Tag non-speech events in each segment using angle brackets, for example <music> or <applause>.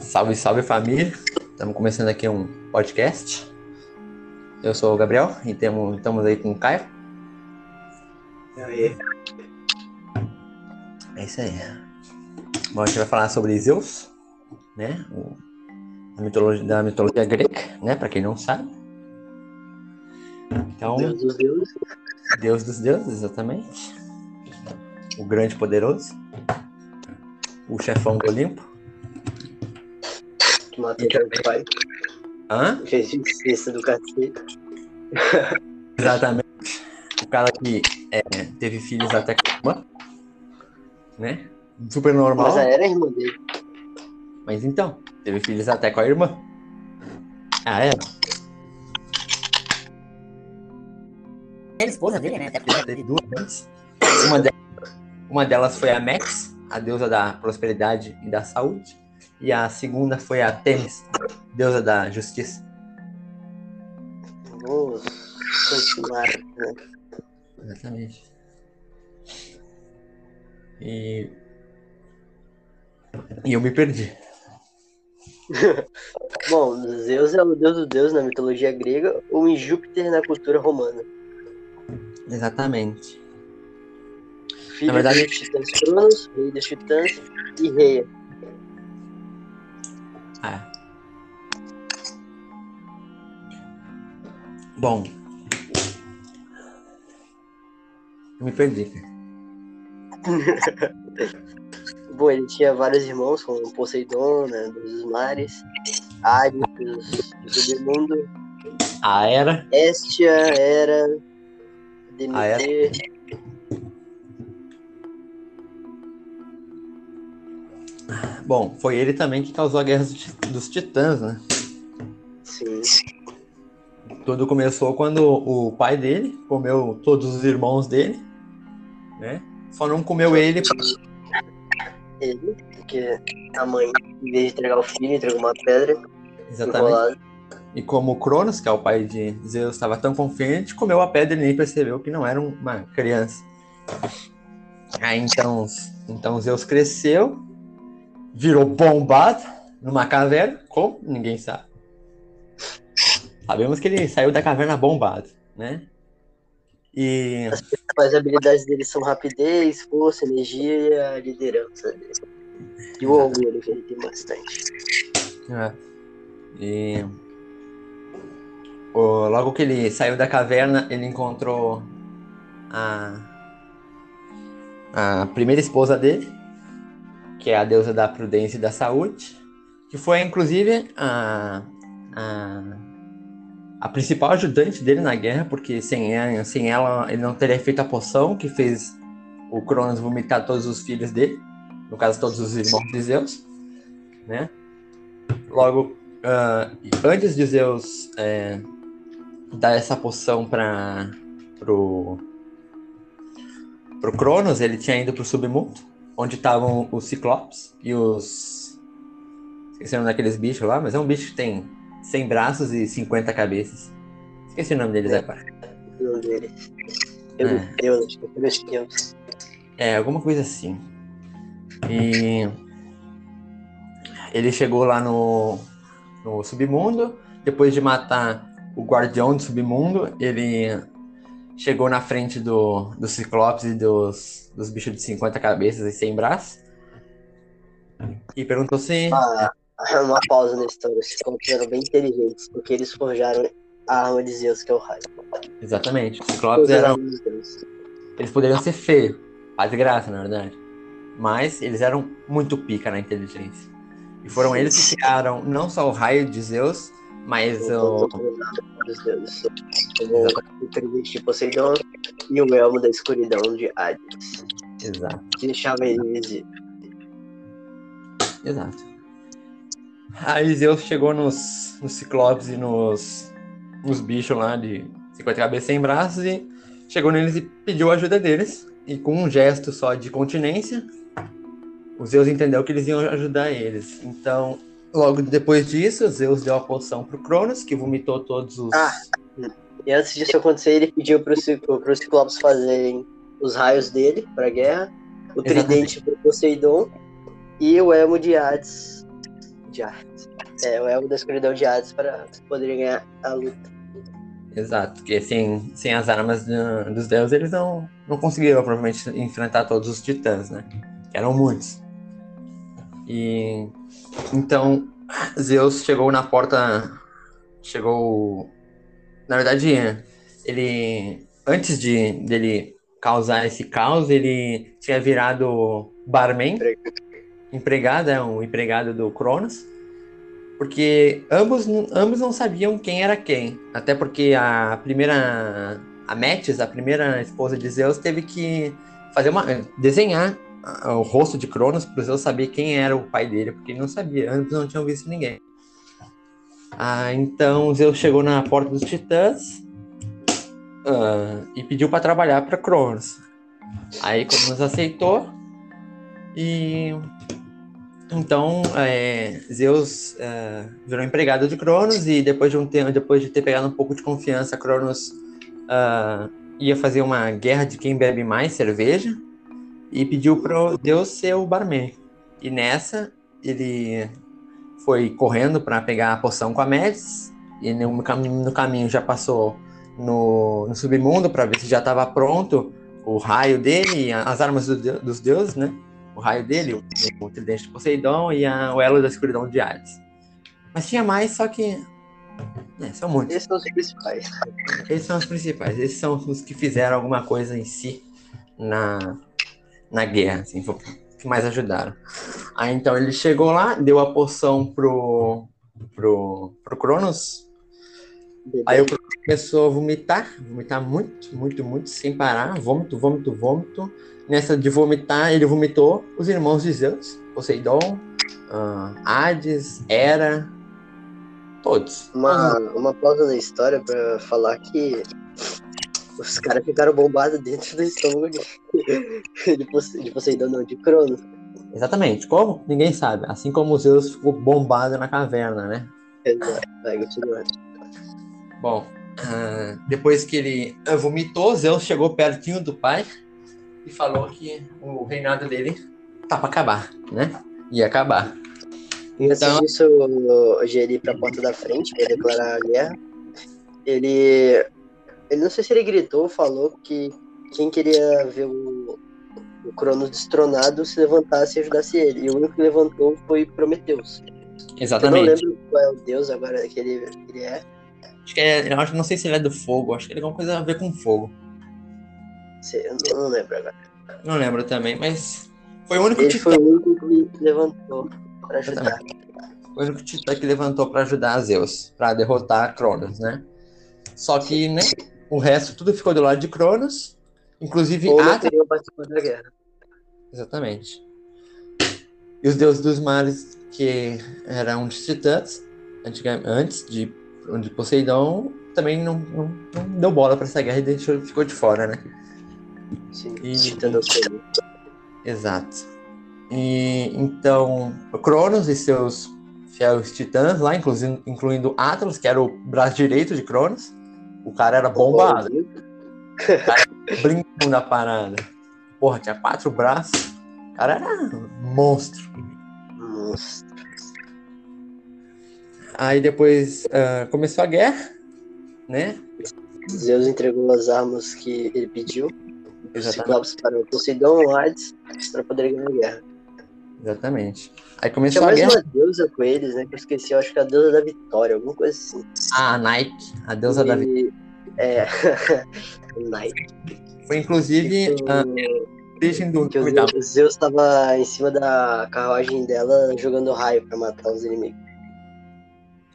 Salve, salve família! Estamos começando aqui um podcast. Eu sou o Gabriel e temos, estamos aí com o Caio. E aí? É isso aí. Bom, a gente vai falar sobre Zeus, né? O, da, mitologia, da mitologia grega, né? Para quem não sabe. Então, Deus dos deuses. Deus dos deuses, exatamente. O grande poderoso. O chefão do Olimpo. Que matou o pai. Hã? Fez justiça do cacete. <laughs> Exatamente. O cara que é, teve filhos até com a irmã. Né? Super normal. Mas era a irmã dele. Mas então, teve filhos até com a irmã. Ah, é? Era esposa dele, né? Teve duas antes. Uma delas, uma delas foi a Mex, a deusa da prosperidade e da saúde. E a segunda foi a Temis, deusa da justiça. Vamos continuar, né? Exatamente. E. E eu me perdi. <laughs> Bom, Zeus é o deus dos deuses na mitologia grega ou em Júpiter na cultura romana. Exatamente. Filho verdade- dos titãs Cronos, rei dos titãs e Reia. Ah. Bom. Eu me perdi, cara. <laughs> Bom, ele tinha vários irmãos, como Poseidon, né, dos mares, Ares, do submundo, A era. Ah, é? Demeter, Bom, foi ele também que causou a guerra dos ti- dos titãs, né? sim. Tudo começou quando o pai dele comeu todos os irmãos dele, né? Só não comeu ele. Ele, porque a mãe, em vez de entregar o filho, entregou uma pedra Exatamente. E como o Cronos, que é o pai de Zeus, estava tão confiante, comeu a pedra e nem percebeu que não era uma criança. Aí então, então Zeus cresceu, virou bombado numa caverna, como? Ninguém sabe. Sabemos que ele saiu da caverna bombado, né? E as habilidades dele são rapidez, força, energia e a liderança dele. E o orgulho que ele tem bastante. É. E logo que ele saiu da caverna, ele encontrou a, a primeira esposa dele, que é a deusa da prudência e da saúde, que foi inclusive a, a, a principal ajudante dele na guerra, porque sem ela, sem ela ele não teria feito a poção que fez o Cronos vomitar todos os filhos dele, no caso todos os irmãos de Zeus, né? Logo, ah, antes de Zeus é, dar essa poção para pro pro Cronos, ele tinha ido pro submundo, onde estavam os Ciclopes e os esqueci o nome daqueles bichos lá, mas é um bicho que tem 100 braços e 50 cabeças. Esqueci o nome deles agora. O nome dele. É. Deus, que é Deus. É, alguma coisa assim. E ele chegou lá no, no submundo. Depois de matar o guardião do submundo, ele chegou na frente do, dos ciclopes e dos, dos bichos de 50 cabeças e 100 braços. E perguntou se. Ah, uma pausa na história. Os Ciclopes eram bem inteligentes, porque eles forjaram a arma de Zeus, que é o raio. Exatamente. Os ciclopes eram. Eles poderiam ser feios. Faz graça, na verdade. Mas eles eram muito pica na inteligência. E foram eles que criaram não só o raio de Zeus, mas o. Dos deuses. O tridente de Poseidon e o elmo da escuridão de Hades. Exato, Que deixava ele invisível. exato. Aí Zeus chegou nos, nos ciclopes e nos, nos bichos lá de 50 cabeças sem braços e chegou neles e pediu a ajuda deles. E com um gesto só de continência, o Zeus entendeu que eles iam ajudar eles. Então, logo depois disso, Zeus deu a poção pro Cronos, que vomitou todos os. Ah. E antes disso acontecer, ele pediu para os Ciclopes fazerem os raios dele para guerra, o Exatamente. tridente para Poseidon e o elmo de Hades. De Hades. É, o elmo da escuridão de Hades para poder ganhar a luta. Exato, porque sem, sem as armas do- dos deuses eles não, não conseguiriam provavelmente enfrentar todos os titãs, né? Que eram muitos. E então Zeus chegou na porta. Chegou. Na verdade, ele. Antes de dele causar esse caos, ele tinha virado barman, empregado, é um empregado do Cronos. Porque ambos, ambos não sabiam quem era quem. Até porque a primeira. A Metis, a primeira esposa de Zeus, teve que fazer uma. desenhar o rosto de Cronos para Zeus saber quem era o pai dele, porque ele não sabia, ambos não tinham visto ninguém. Ah, então Zeus chegou na porta dos titãs ah, e pediu para trabalhar para Cronos. Aí Cronos aceitou e então, é, Zeus é, virou empregado de Cronos e depois de um tempo, depois de ter pegado um pouco de confiança, Cronos ah, ia fazer uma guerra de quem bebe mais cerveja e pediu para Deus ser o barman. E nessa ele foi correndo para pegar a poção com a Médicis e no, cam- no caminho já passou no, no submundo para ver se já estava pronto o raio dele, as armas do dos deuses, né? o raio dele, o, o tridente de Poseidon e a- o elo da escuridão de Hades. Mas tinha mais, só que. É, são muitos. Esses são os principais. Esses são os principais. Esses são os que fizeram alguma coisa em si na, na guerra, assim, foi que mais ajudaram. Aí então ele chegou lá, deu a poção pro, pro, pro Cronos. Aí o Cronos começou a vomitar, vomitar muito, muito, muito, sem parar. Vômito, vômito, vômito. Nessa de vomitar, ele vomitou os irmãos de Zeus, Poseidon, ah, Hades, Hera, todos. Uma, uma pausa na história pra falar que os caras ficaram bombados dentro do estômago <laughs> de, de, Pose- de Poseidon, não, de Cronos. Exatamente. Como? Ninguém sabe. Assim como Zeus ficou bombado na caverna, né? Exato. Vai, continuando. Bom, ah, depois que ele ah, vomitou, Zeus chegou pertinho do pai e falou que o reinado dele tá pra acabar, né? Ia acabar. Antes Então- disso, o Geri pra porta da frente, pra declarar a guerra, ele. Ele não sei se ele gritou ou falou que quem queria ver o, o Cronos destronado se levantasse e ajudasse ele. E o único que levantou foi Prometeus. Eu não Exatamente. lembro qual é o deus agora que ele, que ele é. Acho que é, eu acho, não sei se ele é do fogo, acho que ele tem alguma coisa a ver com fogo. Se- Eu não, não lembro agora. Não lembro também, mas foi o único Ele titã, foi o único que levantou pra ajudar. o único titã que levantou pra ajudar Zeus, pra derrotar Cronos, né? Só que, né, o resto tudo ficou do lado de Cronos, inclusive Ou Atlas da guerra. Exatamente. E os deuses dos mares, que eram os titãs, antes de, de Poseidon, também não, não, não deu bola para essa guerra e deixou, ficou de fora, né? Sim, E- Titã do. Exato. E então, Cronos e seus fiéis titãs lá, inclusive, incluindo Atlas, que era o braço direito de Cronos, o cara era bombado, brincando da parada. Porra, tinha quatro braços, o cara era um monstro. Nossa. Aí depois ah, começou a guerra, né? Zeus entregou as armas que ele pediu. Os Exatamente. Ciclopes para o Poseidon o Hades para poder ganhar a guerra. Exatamente. Aí Tinha começou a mais guerra. uma deusa com eles, né? Que eu esqueci, eu acho que é a deusa da vitória, alguma coisa assim. A Nike, a deusa da vida. E- É. <laughs> Nike. Foi inclusive Que a o- origem do que o da Zeus- estava em cima da carruagem dela jogando raio para matar os inimigos.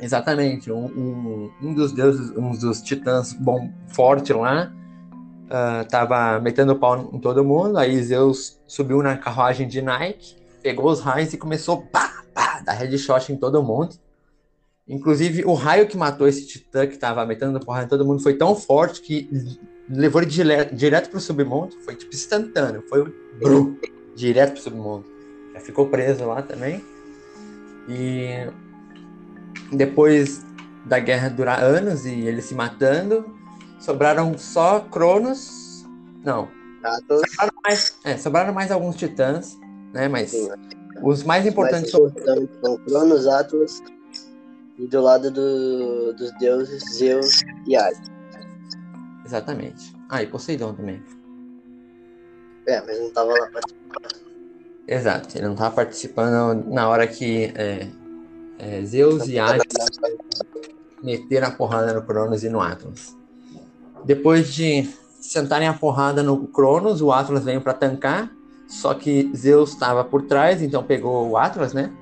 Exatamente. Um, um, um dos deuses, um dos titãs bom, forte lá, ah, tava metendo pau em todo mundo. Aí Zeus subiu na carruagem de Nike, pegou os raios e começou pá, pá, dar headshot em todo mundo. Inclusive, o raio que matou esse titã que tava metendo porrada em todo mundo foi tão forte que levou ele dire- direto pro submundo. Foi tipo instantâneo. Foi brum, direto pro submundo. Já ficou preso lá também. E depois da guerra durar anos e eles se matando, sobraram só Cronos. Não, sobraram mais, é, sobraram mais alguns titãs, né? Mas sim, Os mais importantes mais são importantes são Cronos, Atlas e do lado do- dos deuses Zeus e Hades. Exatamente. Ah, e Poseidon também. É, mas não tava lá. Exato, ele não estava participando na hora que é, é, Zeus e Hades meteram a porrada no Cronos e no Atlas. Depois de sentarem a porrada no Cronos, o Atlas veio para tancar, só que Zeus estava por trás, então pegou o Atlas, né?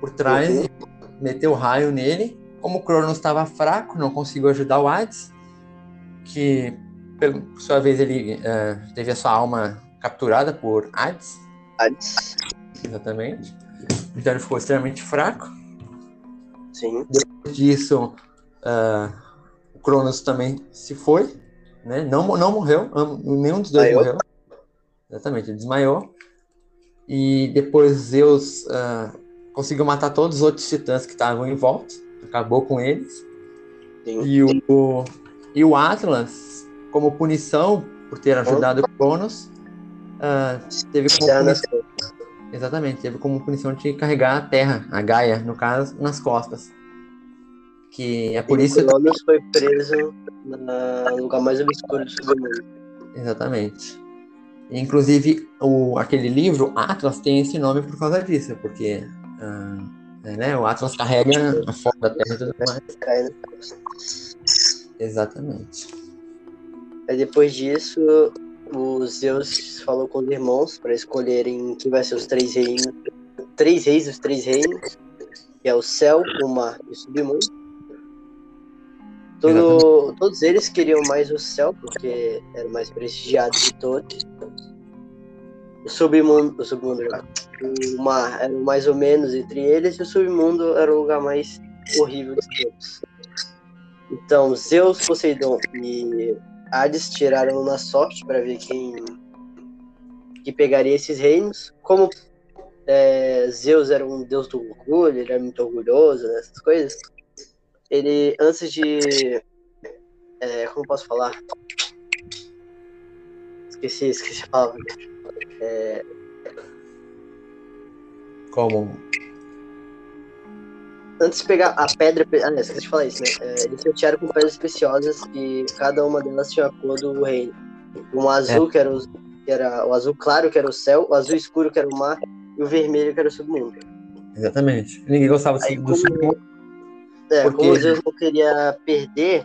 Por trás Uhum. e meteu o raio nele. Como o Cronos estava fraco, não conseguiu ajudar o Hades, que por sua vez ele eh, teve a sua alma capturada por Hades. Hades. Exatamente. Então ele ficou extremamente fraco. Sim. Depois disso, ah, o Cronos também se foi, né? Não, não morreu, nenhum dos dois Desmaiou. morreu. Exatamente, ele desmaiou. E depois Zeus ah, conseguiu matar todos os outros titãs que estavam em volta, acabou com eles. Sim. E o, e o Atlas, como punição por ter ajudado o Cronos, ah, teve como punição Exatamente, teve como punição de carregar a terra, a Gaia, no caso, nas costas. Que é por isso. O Cronos foi preso no lugar mais obscuro do submundo. Exatamente. Inclusive, o, aquele livro, Atlas, tem esse nome por causa disso, porque é, né, o Atlas carrega a forma da terra e tudo mais. Exatamente. Aí depois disso, o Zeus falou com os irmãos para escolherem quem vai ser os três reinos. Três reis dos três reinos, que é o céu, o mar e o submundo. Todo, todos eles queriam mais o céu, porque era o mais prestigiado de todos. O submundo, o submundo, o mar era o mais ou menos entre eles, e o submundo era o lugar mais horrível de todos. Então, Zeus, Poseidon e Hades tiraram na sorte para ver quem que pegaria esses reinos. Como é, Zeus era um deus do orgulho, ele era muito orgulhoso, né, essas coisas. Ele, antes de. é, como posso falar? Esqueci, esqueci a palavra. É, Como. antes de pegar a pedra. Ah, não, esqueci de falar isso, né? É, eles sortearam com pedras preciosas e cada uma delas tinha a cor do reino. Um azul, que, era o, que era o azul claro, que era o céu, o azul escuro, que era o mar, e o vermelho, que era o submundo. Exatamente. Ninguém gostava Aí, do como- submundo. É, Porque- como Zeus não queria perder,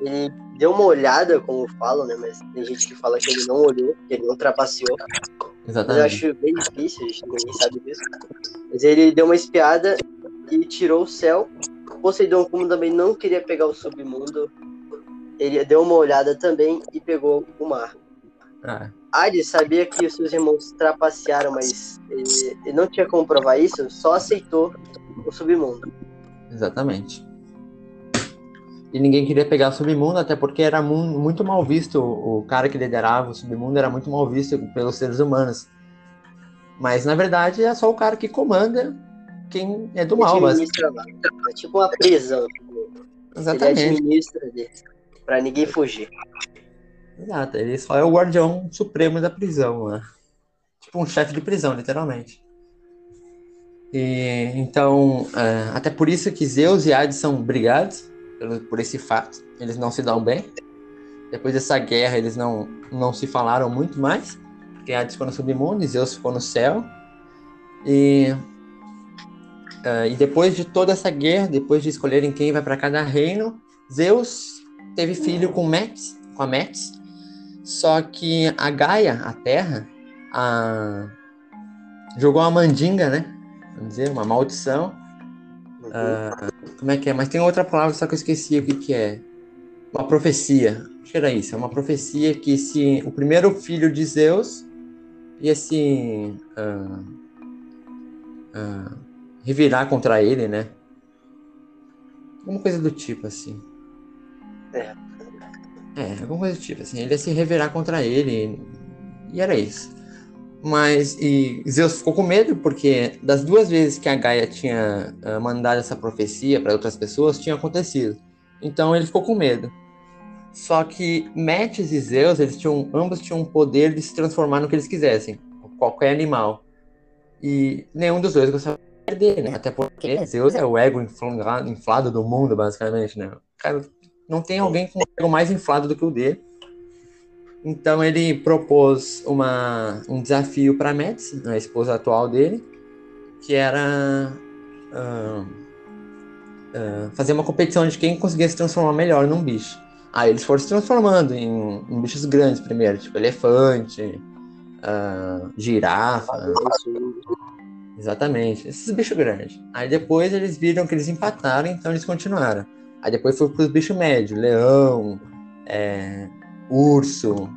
ele deu uma olhada, como falam, né? Mas tem gente que fala que ele não olhou, que ele não trapaceou. Mas eu Exatamente. acho bem difícil, a gente ninguém sabe disso. Mas ele deu uma espiada e tirou o céu. Poseidon, como também não queria pegar o submundo, ele deu uma olhada também e pegou o mar. Ah, Hades sabia que os seus irmãos trapacearam, mas ele, ele não tinha como provar isso, só aceitou o submundo. Exatamente. E ninguém queria pegar o submundo, até porque era mu- muito mal visto. O cara que liderava o submundo era muito mal visto pelos seres humanos. Mas na verdade é só o cara que comanda quem é do Ele mal, mas. É tipo uma prisão. Ele exatamente. administra ali, pra ninguém fugir. Exato, ele só é o guardião supremo da prisão, né? Tipo um chefe de prisão, literalmente. E então, é, até por isso que Zeus e Hades são brigados por esse fato. Eles não se dão bem. Depois dessa guerra, eles não, não se falaram muito mais. Porque Hades ficou no submundo e Zeus ficou no céu. E, é, e depois de toda essa guerra, depois de escolherem quem vai para cada reino, Zeus teve filho com Metis, com a Metis. Só que a Gaia, a Terra, a... jogou uma mandinga, né? Vamos dizer, uma maldição. Ah, como é que é? Mas tem outra palavra, só que eu esqueci o que, que é. Uma profecia. Acho que era isso. É uma profecia que se o primeiro filho de Zeus ia se ah, ah, revirar contra ele, né? Alguma coisa do tipo, assim. É. É, alguma coisa do tipo, assim. Ele ia se revirar contra ele. E era isso. Mas e Zeus ficou com medo porque das duas vezes que a Gaia tinha ah, mandado essa profecia para outras pessoas tinha acontecido. Então ele ficou com medo. Só que Metis e Zeus, eles tinham ambos tinham o poder de se transformar no que eles quisessem, qualquer animal. E nenhum dos dois gostava dele, né? Até porque Zeus é o ego inflado, do mundo, basicamente, né? Cara, não tem alguém com ego mais inflado do que o dele. Então ele propôs uma, um desafio para Metis, a esposa atual dele, que era uh, uh, fazer uma competição de quem conseguia se transformar melhor num bicho. Aí eles foram se transformando em, em bichos grandes primeiro, tipo elefante, uh, girafa. Exatamente, esses bichos grandes. Aí depois eles viram que eles empataram, então eles continuaram. Aí depois foi pros bichos médios, leão, é, urso,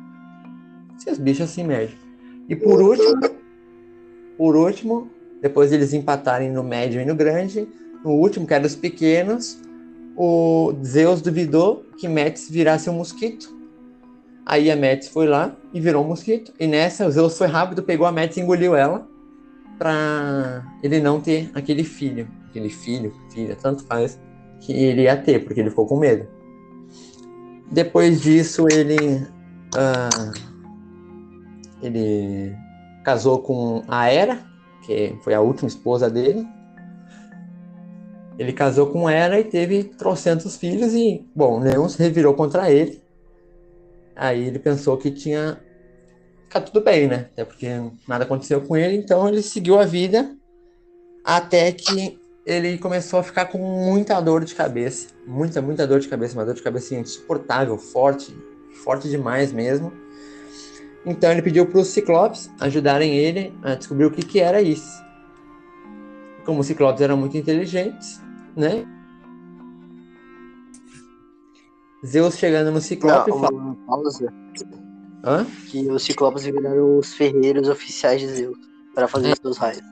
esses bichos assim médios. E por último, por último, depois eles empatarem no médio e no grande, no último, que era dos pequenos, o Zeus duvidou que Metis virasse um mosquito. Aí a Metis foi lá e virou um mosquito. E nessa o Zeus foi rápido, pegou a Metis e engoliu ela para ele não ter aquele filho. Aquele filho, filha, tanto faz, que ele ia ter, porque ele ficou com medo. Depois disso, ele. Uh, ele casou com a Hera, que foi a última esposa dele. Ele casou com ela e teve trocentos filhos e, bom, nenhum se revirou contra ele. Aí ele pensou que tinha ficar tudo bem, né? Até porque nada aconteceu com ele, então ele seguiu a vida até que ele começou a ficar com muita dor de cabeça, muita, muita dor de cabeça, uma dor de cabeça insuportável, forte, forte demais mesmo. Então ele pediu para os Ciclopes ajudarem ele a descobrir o que, que era isso. Como os Ciclopes eram muito inteligentes, né? Zeus chegando no Ciclope Não, fala... pausa. Hã? Que os Ciclopes viraram os ferreiros oficiais de Zeus para fazer os seus raios.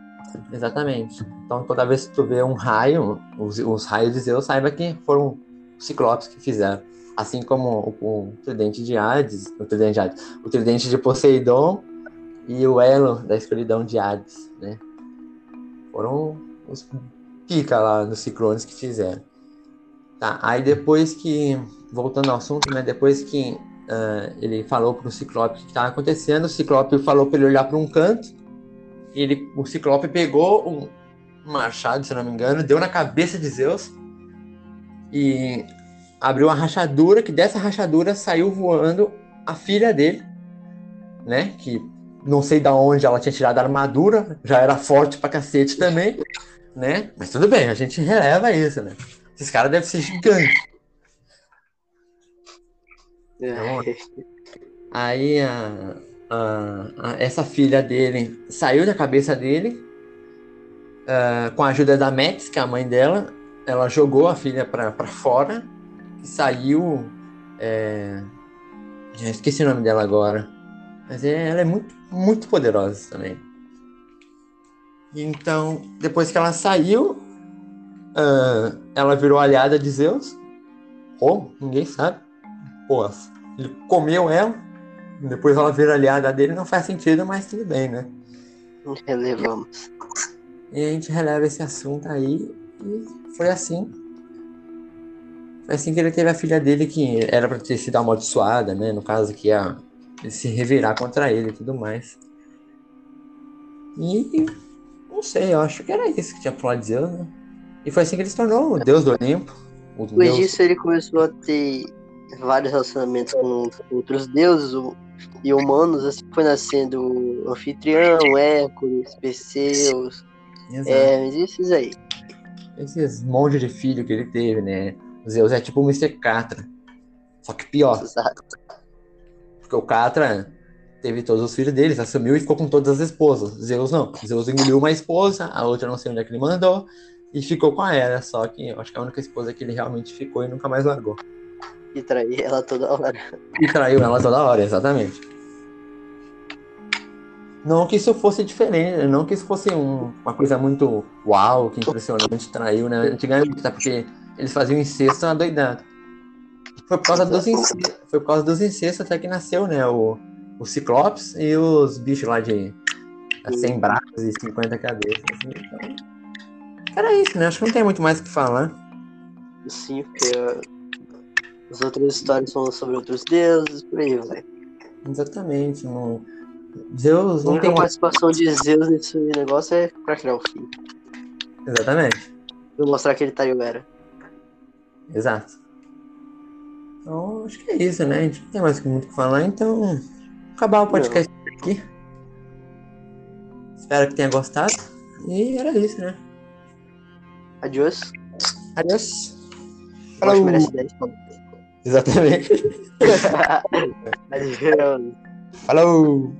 Exatamente. Então toda vez que tu vê um raio, os, os raios de Zeus, saiba que foram os Ciclopes que fizeram. Assim como o, o tridente de Hades, o tridente de Hades, o tridente de Poseidon e o elo da escuridão de Hades, né? Foram os pica lá nos ciclones que fizeram. Tá, aí depois que, voltando ao assunto, né, depois que uh, ele falou pro Ciclope o que estava acontecendo, o Ciclope falou para ele olhar para um canto, ele, o Ciclope pegou um machado, se não me engano, deu na cabeça de Zeus e abriu uma rachadura, que dessa rachadura saiu voando a filha dele, né, que não sei da onde ela tinha tirado a armadura, já era forte pra cacete também, né? Mas tudo bem, a gente releva isso, né? Esses caras devem ser gigantes. É. Aí a, a- a- essa filha dele saiu da cabeça dele ah, com a ajuda da Metis, que é a mãe dela. Ela jogou a filha pra fora e saiu. é, já esqueci o nome dela agora. Mas é- ela é muito, muito poderosa também. Então, depois que ela saiu, ah, ela virou aliada de Zeus. Como? Ninguém sabe. Pô, ele comeu ela, depois ela vira aliada dele, não faz sentido, mas tudo bem, né? Relevamos. E a gente releva esse assunto aí e foi assim. Foi assim que ele teve a filha dele, que era pra ter sido amaldiçoada, né? No caso, que ia se revirar contra ele e tudo mais. E não sei, eu acho que era isso que tinha pra Zeus, né? E foi assim que ele se tornou o deus do Olimpo. O Depois deus... disso, ele começou a ter vários relacionamentos com outros deuses e humanos. Assim foi nascendo o Anfitrião, Hércules, Perseus, Exato. Hermes, esses aí. Esses monte de filho que ele teve, né? Zeus é tipo o Mr. Catra. Só que pior. Exato. Porque o Catra teve todos os filhos deles, assumiu e ficou com todas as esposas. Zeus não. Zeus engoliu uma esposa, a outra não sei onde é que ele mandou, e ficou com a Hera. Só que eu acho que é a única esposa que ele realmente ficou e nunca mais largou. E trair ela toda hora. E traiu ela toda hora, exatamente. Não que isso fosse diferente, não que isso fosse um- uma coisa muito uau, que impressionante, traiu, né? Antigamente, tá? Porque eles faziam incesto adoidado. Foi por causa dos incestos, foi por causa dos incestos até que nasceu, né? O, o Ciclopes e os bichos lá de 100 braços e 50 cabeças. assim, então. Era isso, né? Acho que não tem muito mais o que falar. Sim, porque uh, as outras histórias são sobre outros deuses, por aí vai. Exatamente. Não, Zeus não tem. participação de Zeus nesse negócio é pra criar o filho. Exatamente. Pra mostrar que ele tá era. Exato. Então, acho que é isso, né? A gente não tem mais muito o que falar, então. Acabar o podcast por aqui. Espero que tenha gostado. E era isso, né? Adiós. Acho Falou. merece 10. Exatamente. <laughs> Falou!